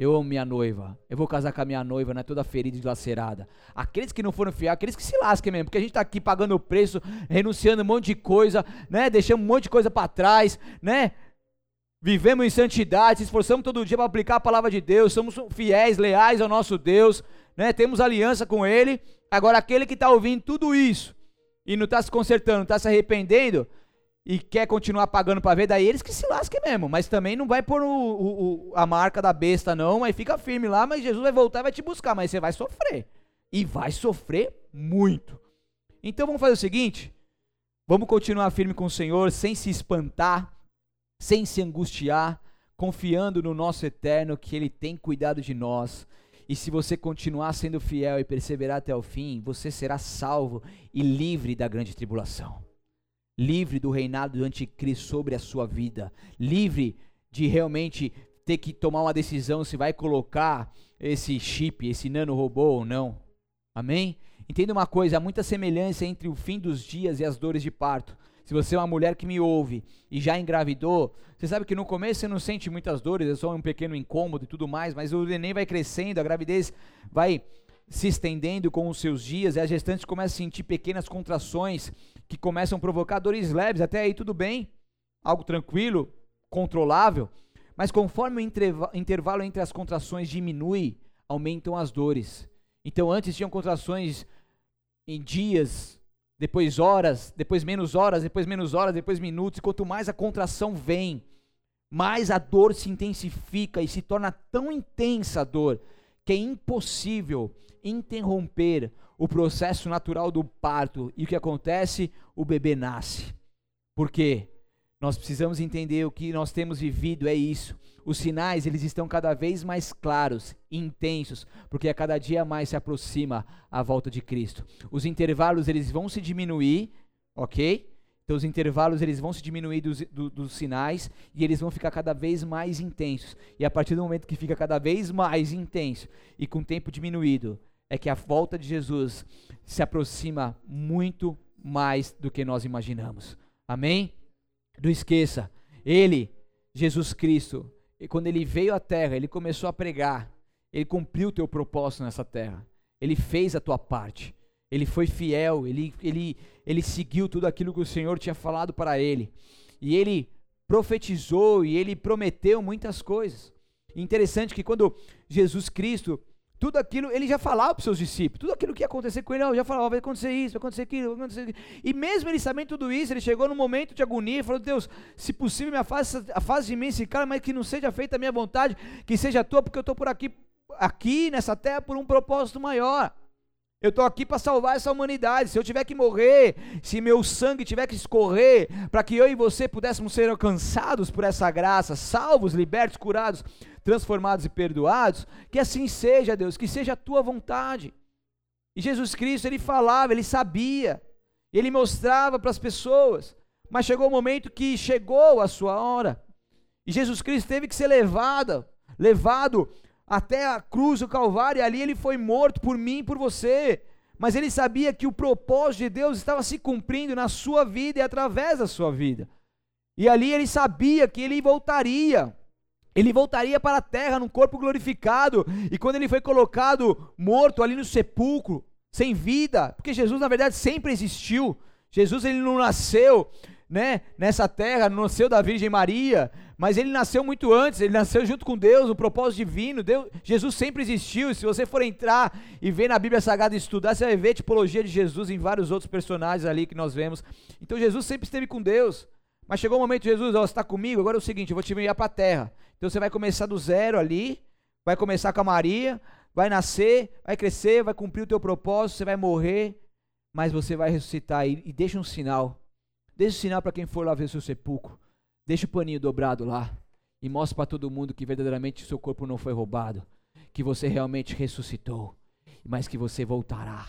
Eu amo minha noiva. Eu vou casar com a minha noiva, não é toda ferida e dilacerada. Aqueles que não foram fiéis, aqueles que se lasquem mesmo, porque a gente está aqui pagando o preço, renunciando um monte de coisa, né? Deixamos um monte de coisa para trás, né? Vivemos em santidade, se esforçamos todo dia para aplicar a palavra de Deus, somos fiéis, leais ao nosso Deus né? Temos aliança com Ele. Agora, aquele que está ouvindo tudo isso e não está se consertando, não está se arrependendo e quer continuar pagando para ver, daí eles que se lasquem mesmo. Mas também não vai pôr o, o, a marca da besta, não. Mas fica firme lá, mas Jesus vai voltar e vai te buscar. Mas você vai sofrer. E vai sofrer muito. Então vamos fazer o seguinte: vamos continuar firme com o Senhor, sem se espantar, sem se angustiar, confiando no nosso eterno que Ele tem cuidado de nós e se você continuar sendo fiel e perseverar até o fim, você será salvo e livre da grande tribulação. Livre do reinado do anticristo sobre a sua vida. Livre de realmente ter que tomar uma decisão se vai colocar esse chip, esse nanorobô ou não. Amém? Entenda uma coisa, há muita semelhança entre o fim dos dias e as dores de parto. Se você é uma mulher que me ouve e já engravidou, você sabe que no começo você não sente muitas dores, é só um pequeno incômodo e tudo mais, mas o neném vai crescendo, a gravidez vai se estendendo com os seus dias e a gestante começa a sentir pequenas contrações que começam a provocar dores leves, até aí tudo bem, algo tranquilo, controlável, mas conforme o intervalo entre as contrações diminui, aumentam as dores. Então antes tinham contrações em dias, depois horas, depois menos horas, depois menos horas, depois minutos, e quanto mais a contração vem, mais a dor se intensifica e se torna tão intensa a dor que é impossível interromper o processo natural do parto. E o que acontece? O bebê nasce. Por quê? Nós precisamos entender o que nós temos vivido é isso. Os sinais, eles estão cada vez mais claros, intensos, porque a cada dia mais se aproxima a volta de Cristo. Os intervalos, eles vão se diminuir, ok? Então os intervalos, eles vão se diminuir dos, do, dos sinais e eles vão ficar cada vez mais intensos. E a partir do momento que fica cada vez mais intenso e com tempo diminuído, é que a volta de Jesus se aproxima muito mais do que nós imaginamos. Amém? Não esqueça, ele, Jesus Cristo, quando ele veio à terra, ele começou a pregar, ele cumpriu o teu propósito nessa terra, ele fez a tua parte, ele foi fiel, ele, ele, ele seguiu tudo aquilo que o Senhor tinha falado para ele, e ele profetizou e ele prometeu muitas coisas. interessante que quando Jesus Cristo tudo aquilo, ele já falava para os seus discípulos, tudo aquilo que ia acontecer com ele, ele já falava, vai acontecer isso, vai acontecer aquilo, vai acontecer aquilo. E mesmo ele sabendo tudo isso, ele chegou num momento de agonia e falou, Deus, se possível me afaste, afaste de mim esse cara, mas que não seja feita a minha vontade, que seja a tua, porque eu estou por aqui, aqui nessa terra por um propósito maior. Eu estou aqui para salvar essa humanidade. Se eu tiver que morrer, se meu sangue tiver que escorrer, para que eu e você pudéssemos ser alcançados por essa graça, salvos, libertos, curados, transformados e perdoados, que assim seja, Deus, que seja a tua vontade. E Jesus Cristo, ele falava, ele sabia, ele mostrava para as pessoas, mas chegou o momento que chegou a sua hora. E Jesus Cristo teve que ser levado, levado até a cruz do Calvário, e ali ele foi morto por mim e por você. Mas ele sabia que o propósito de Deus estava se cumprindo na sua vida e através da sua vida. E ali ele sabia que ele voltaria. Ele voltaria para a terra num corpo glorificado. E quando ele foi colocado morto ali no sepulcro, sem vida, porque Jesus na verdade sempre existiu. Jesus ele não nasceu né, nessa terra, nasceu da Virgem Maria, mas ele nasceu muito antes, ele nasceu junto com Deus, o propósito divino. Deus, Jesus sempre existiu. Se você for entrar e ver na Bíblia Sagrada e estudar, você vai ver tipologia de Jesus em vários outros personagens ali que nós vemos. Então Jesus sempre esteve com Deus. Mas chegou o momento, Jesus, ó, você está comigo, agora é o seguinte, eu vou te enviar para a terra. Então você vai começar do zero ali, vai começar com a Maria, vai nascer, vai crescer, vai cumprir o teu propósito, você vai morrer, mas você vai ressuscitar e, e deixa um sinal Deixa o sinal para quem for lá ver o seu sepulcro. Deixa o paninho dobrado lá. E mostra para todo mundo que verdadeiramente o seu corpo não foi roubado. Que você realmente ressuscitou. Mas que você voltará.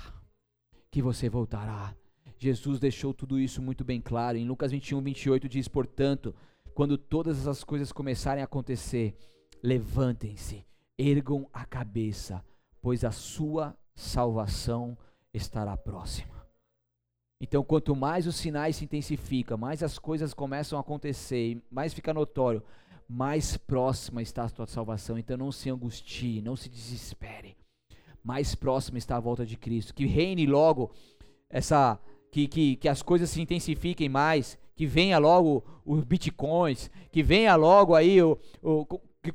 Que você voltará. Jesus deixou tudo isso muito bem claro. Em Lucas 21, 28 diz: Portanto, quando todas essas coisas começarem a acontecer, levantem-se, ergam a cabeça, pois a sua salvação estará próxima. Então, quanto mais os sinais se intensificam, mais as coisas começam a acontecer, mais fica notório, mais próxima está a tua salvação. Então, não se angustie, não se desespere. Mais próxima está a volta de Cristo. Que reine logo essa. Que, que, que as coisas se intensifiquem mais. Que venha logo os bitcoins. Que venha logo aí o, o,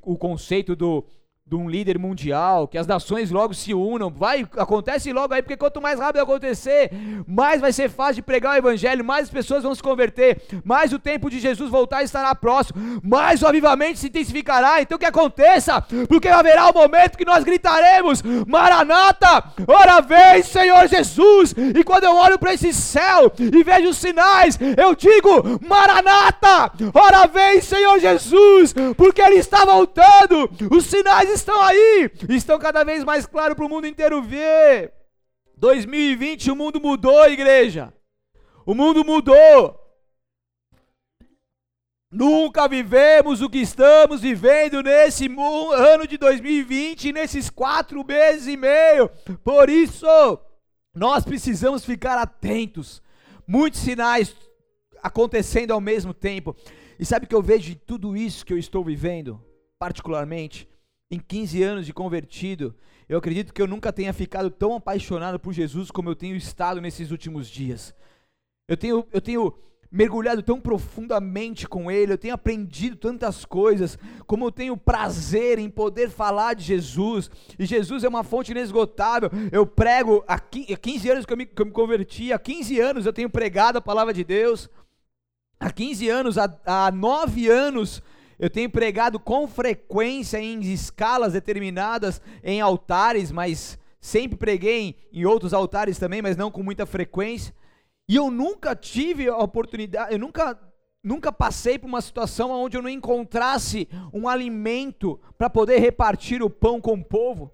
o conceito do, de um líder mundial, que as nações logo se unam, vai, acontece logo aí, porque quanto mais rápido acontecer, mais vai ser fácil de pregar o evangelho, mais as pessoas vão se converter, mais o tempo de Jesus voltar estará próximo, mais o avivamento se intensificará, então que aconteça, porque haverá o um momento que nós gritaremos, Maranata, ora vem Senhor Jesus, e quando eu olho para esse céu e vejo os sinais, eu digo, Maranata, ora vem Senhor Jesus, porque Ele está voltando, os sinais estão aí, estão cada vez mais claros para o mundo inteiro ver. 2020 o mundo mudou, igreja. O mundo mudou. Nunca vivemos o que estamos vivendo nesse ano de 2020, nesses quatro meses e meio. Por isso, nós precisamos ficar atentos. Muitos sinais acontecendo ao mesmo tempo. E sabe o que eu vejo de tudo isso que eu estou vivendo, particularmente? Em 15 anos de convertido, eu acredito que eu nunca tenha ficado tão apaixonado por Jesus como eu tenho estado nesses últimos dias. Eu tenho, eu tenho mergulhado tão profundamente com Ele, eu tenho aprendido tantas coisas, como eu tenho prazer em poder falar de Jesus, e Jesus é uma fonte inesgotável. Eu prego há 15 anos que eu me, que eu me converti, há 15 anos eu tenho pregado a palavra de Deus, há 15 anos, há, há 9 anos eu tenho pregado com frequência em escalas determinadas em altares, mas sempre preguei em, outros altares também, mas não com muita frequência. E eu nunca tive a oportunidade, eu nunca nunca passei por uma situação onde eu não encontrasse um alimento para poder repartir o pão com o povo.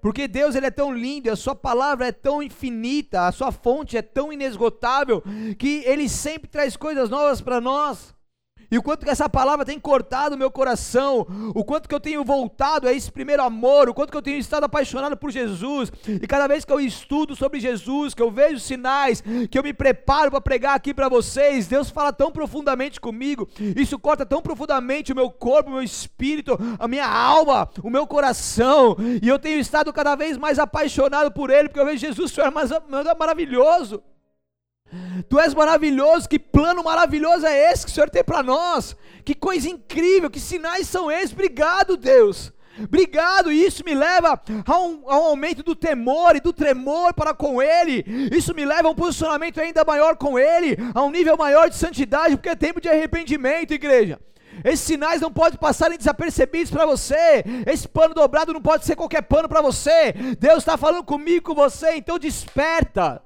Porque Deus ele é tão lindo, a sua palavra é tão infinita, a sua fonte é tão inesgotável que ele sempre traz coisas novas para nós. E o quanto que essa palavra tem cortado o meu coração, o quanto que eu tenho voltado a esse primeiro amor, o quanto que eu tenho estado apaixonado por Jesus. E cada vez que eu estudo sobre Jesus, que eu vejo sinais, que eu me preparo para pregar aqui para vocês, Deus fala tão profundamente comigo. Isso corta tão profundamente o meu corpo, o meu espírito, a minha alma, o meu coração. E eu tenho estado cada vez mais apaixonado por Ele, porque eu vejo Jesus, Senhor, é maravilhoso. Tu és maravilhoso, que plano maravilhoso é esse que o Senhor tem para nós? Que coisa incrível, que sinais são esses? Obrigado, Deus. Obrigado, isso me leva a um, a um, aumento do temor e do tremor para com Ele. Isso me leva a um posicionamento ainda maior com Ele, a um nível maior de santidade, porque é tempo de arrependimento, igreja. Esses sinais não podem passarem desapercebidos para você. Esse pano dobrado não pode ser qualquer pano para você. Deus está falando comigo, com você, então desperta.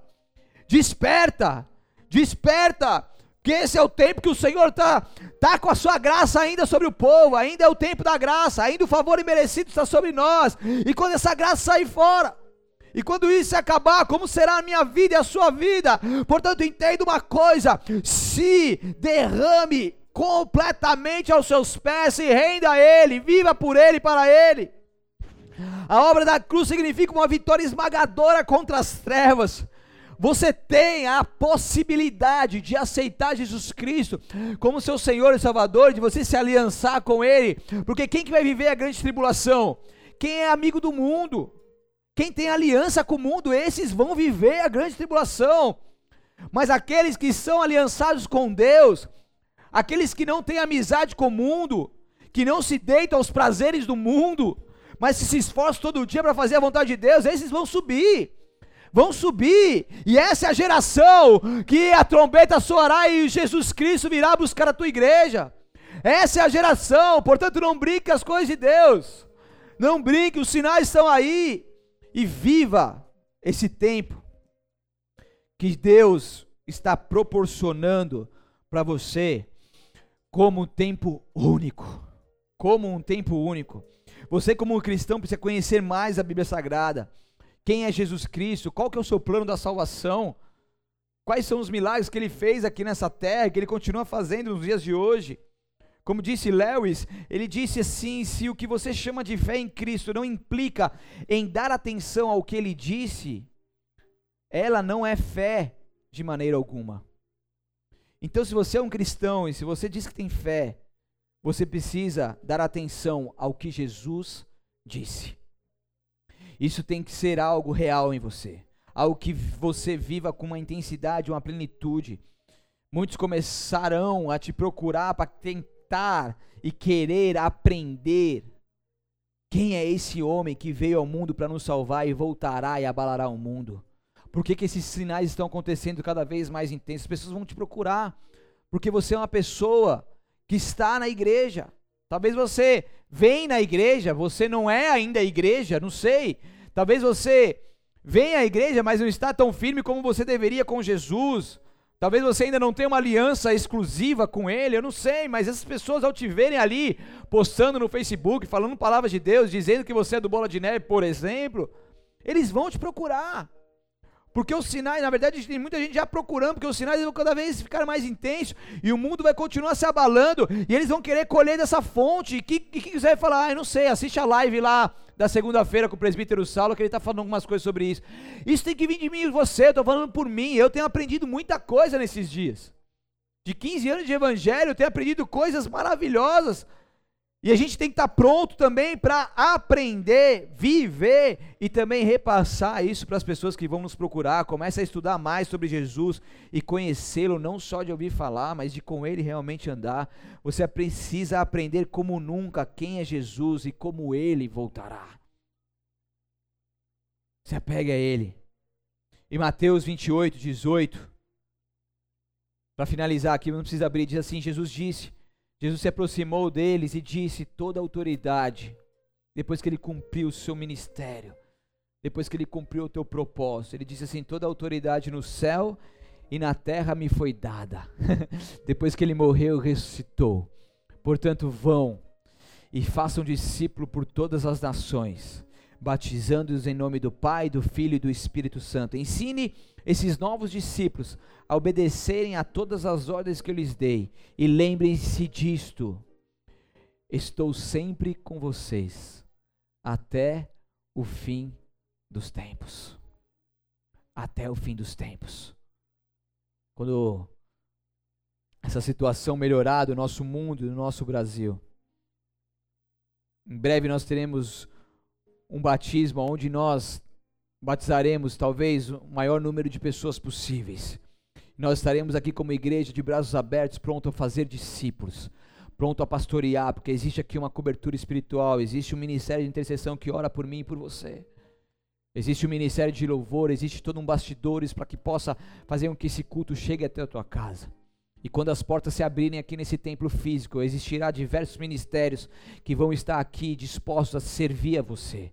Desperta, desperta, que esse é o tempo que o Senhor está tá com a sua graça ainda sobre o povo, ainda é o tempo da graça, ainda o favor imerecido está sobre nós, e quando essa graça sair fora, e quando isso acabar, como será a minha vida e a sua vida? Portanto, entenda uma coisa: se derrame completamente aos seus pés, se renda a Ele, viva por Ele e para Ele. A obra da cruz significa uma vitória esmagadora contra as trevas. Você tem a possibilidade de aceitar Jesus Cristo como seu Senhor e Salvador, de você se aliançar com Ele, porque quem que vai viver a grande tribulação? Quem é amigo do mundo? Quem tem aliança com o mundo, esses vão viver a grande tribulação. Mas aqueles que são aliançados com Deus, aqueles que não têm amizade com o mundo, que não se deitam aos prazeres do mundo, mas se esforçam todo dia para fazer a vontade de Deus, esses vão subir. Vão subir, e essa é a geração que a trombeta soará e Jesus Cristo virá buscar a tua igreja. Essa é a geração, portanto, não brinque as coisas de Deus, não brinque, os sinais estão aí, e viva esse tempo que Deus está proporcionando para você como um tempo único. Como um tempo único. Você, como cristão, precisa conhecer mais a Bíblia Sagrada. Quem é Jesus Cristo? Qual que é o seu plano da salvação? Quais são os milagres que ele fez aqui nessa terra, que ele continua fazendo nos dias de hoje? Como disse Lewis, ele disse assim: se o que você chama de fé em Cristo não implica em dar atenção ao que ele disse, ela não é fé de maneira alguma. Então, se você é um cristão e se você diz que tem fé, você precisa dar atenção ao que Jesus disse. Isso tem que ser algo real em você, algo que você viva com uma intensidade, uma plenitude. Muitos começarão a te procurar para tentar e querer aprender quem é esse homem que veio ao mundo para nos salvar e voltará e abalará o mundo. Por que, que esses sinais estão acontecendo cada vez mais intensos? As pessoas vão te procurar, porque você é uma pessoa que está na igreja. Talvez você vem na igreja, você não é ainda igreja, não sei. Talvez você venha à igreja, mas não está tão firme como você deveria com Jesus. Talvez você ainda não tenha uma aliança exclusiva com Ele, eu não sei, mas essas pessoas ao te verem ali, postando no Facebook, falando palavras de Deus, dizendo que você é do Bola de Neve, por exemplo, eles vão te procurar. Porque os sinais, na verdade, tem muita gente já procurando, porque os sinais vão cada vez ficar mais intensos e o mundo vai continuar se abalando e eles vão querer colher dessa fonte. E que, que, você vai falar? Ah, eu não sei, assiste a live lá da segunda-feira com o presbítero Saulo, que ele está falando algumas coisas sobre isso. Isso tem que vir de mim e você, eu estou falando por mim. Eu tenho aprendido muita coisa nesses dias. De 15 anos de evangelho, eu tenho aprendido coisas maravilhosas e a gente tem que estar pronto também para aprender, viver e também repassar isso para as pessoas que vão nos procurar. Comece a estudar mais sobre Jesus e conhecê-lo, não só de ouvir falar, mas de com ele realmente andar. Você precisa aprender como nunca quem é Jesus e como ele voltará. Se apegue a ele. Em Mateus 28, 18, para finalizar aqui, não precisa abrir, diz assim: Jesus disse Jesus se aproximou deles e disse: Toda autoridade, depois que ele cumpriu o seu ministério, depois que ele cumpriu o teu propósito, ele disse assim: Toda autoridade no céu e na terra me foi dada. depois que ele morreu, ressuscitou. Portanto, vão e façam discípulo por todas as nações, batizando-os em nome do Pai, do Filho e do Espírito Santo. Ensine esses novos discípulos a obedecerem a todas as ordens que eu lhes dei. E lembrem-se disto: estou sempre com vocês até o fim dos tempos. Até o fim dos tempos. Quando essa situação melhorar do nosso mundo, do nosso Brasil, em breve nós teremos um batismo onde nós batizaremos talvez o maior número de pessoas possíveis. Nós estaremos aqui como igreja de braços abertos, pronto a fazer discípulos, pronto a pastorear, porque existe aqui uma cobertura espiritual, existe um ministério de intercessão que ora por mim e por você. Existe um ministério de louvor, existe todo um bastidores para que possa fazer com que esse culto chegue até a tua casa. E quando as portas se abrirem aqui nesse templo físico, existirá diversos ministérios que vão estar aqui dispostos a servir a você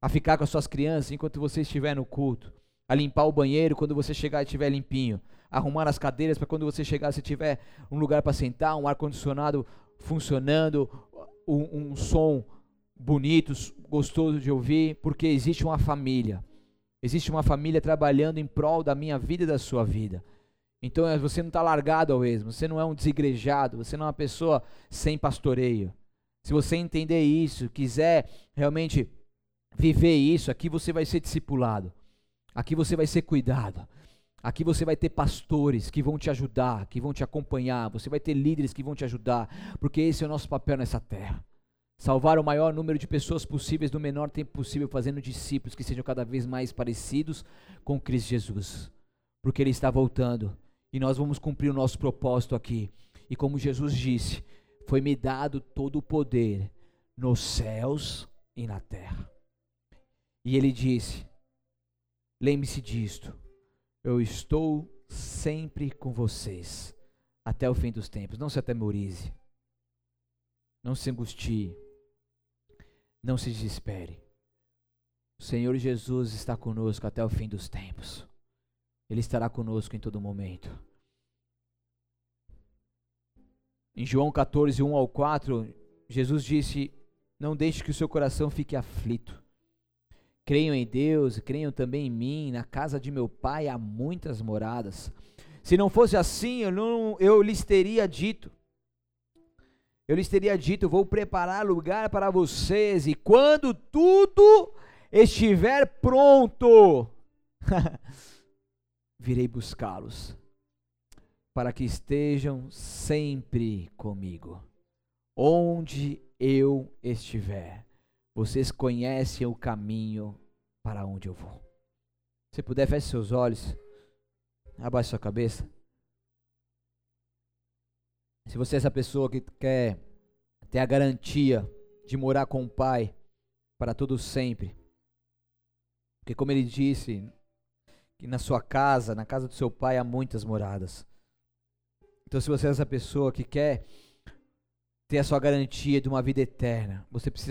a ficar com as suas crianças enquanto você estiver no culto, a limpar o banheiro quando você chegar e estiver limpinho, arrumar as cadeiras para quando você chegar você tiver um lugar para sentar, um ar condicionado funcionando, um, um som bonito, gostoso de ouvir, porque existe uma família. Existe uma família trabalhando em prol da minha vida e da sua vida. Então é, você não está largado ao esmo, você não é um desigrejado, você não é uma pessoa sem pastoreio. Se você entender isso, quiser realmente viver isso, aqui você vai ser discipulado, aqui você vai ser cuidado, aqui você vai ter pastores que vão te ajudar, que vão te acompanhar, você vai ter líderes que vão te ajudar, porque esse é o nosso papel nessa terra. Salvar o maior número de pessoas possíveis no menor tempo possível, fazendo discípulos que sejam cada vez mais parecidos com Cristo Jesus. porque Ele está voltando e nós vamos cumprir o nosso propósito aqui. E como Jesus disse, foi-me dado todo o poder nos céus e na terra. E Ele disse: lembre-se disto, eu estou sempre com vocês até o fim dos tempos. Não se atemorize, não se angustie, não se desespere. O Senhor Jesus está conosco até o fim dos tempos. Ele estará conosco em todo momento. Em João 14, 1 ao 4, Jesus disse: Não deixe que o seu coração fique aflito. Creiam em Deus, creiam também em mim. Na casa de meu pai há muitas moradas. Se não fosse assim, eu, não, eu lhes teria dito. Eu lhes teria dito: Vou preparar lugar para vocês, e quando tudo estiver pronto, virei buscá-los, para que estejam sempre comigo. Onde eu estiver, vocês conhecem o caminho para onde eu vou. Se puder, feche seus olhos, abaixe sua cabeça. Se você é essa pessoa que quer ter a garantia de morar com o Pai para todo sempre, porque como ele disse, que na sua casa, na casa do seu pai há muitas moradas. Então se você é essa pessoa que quer ter a sua garantia de uma vida eterna, você precisa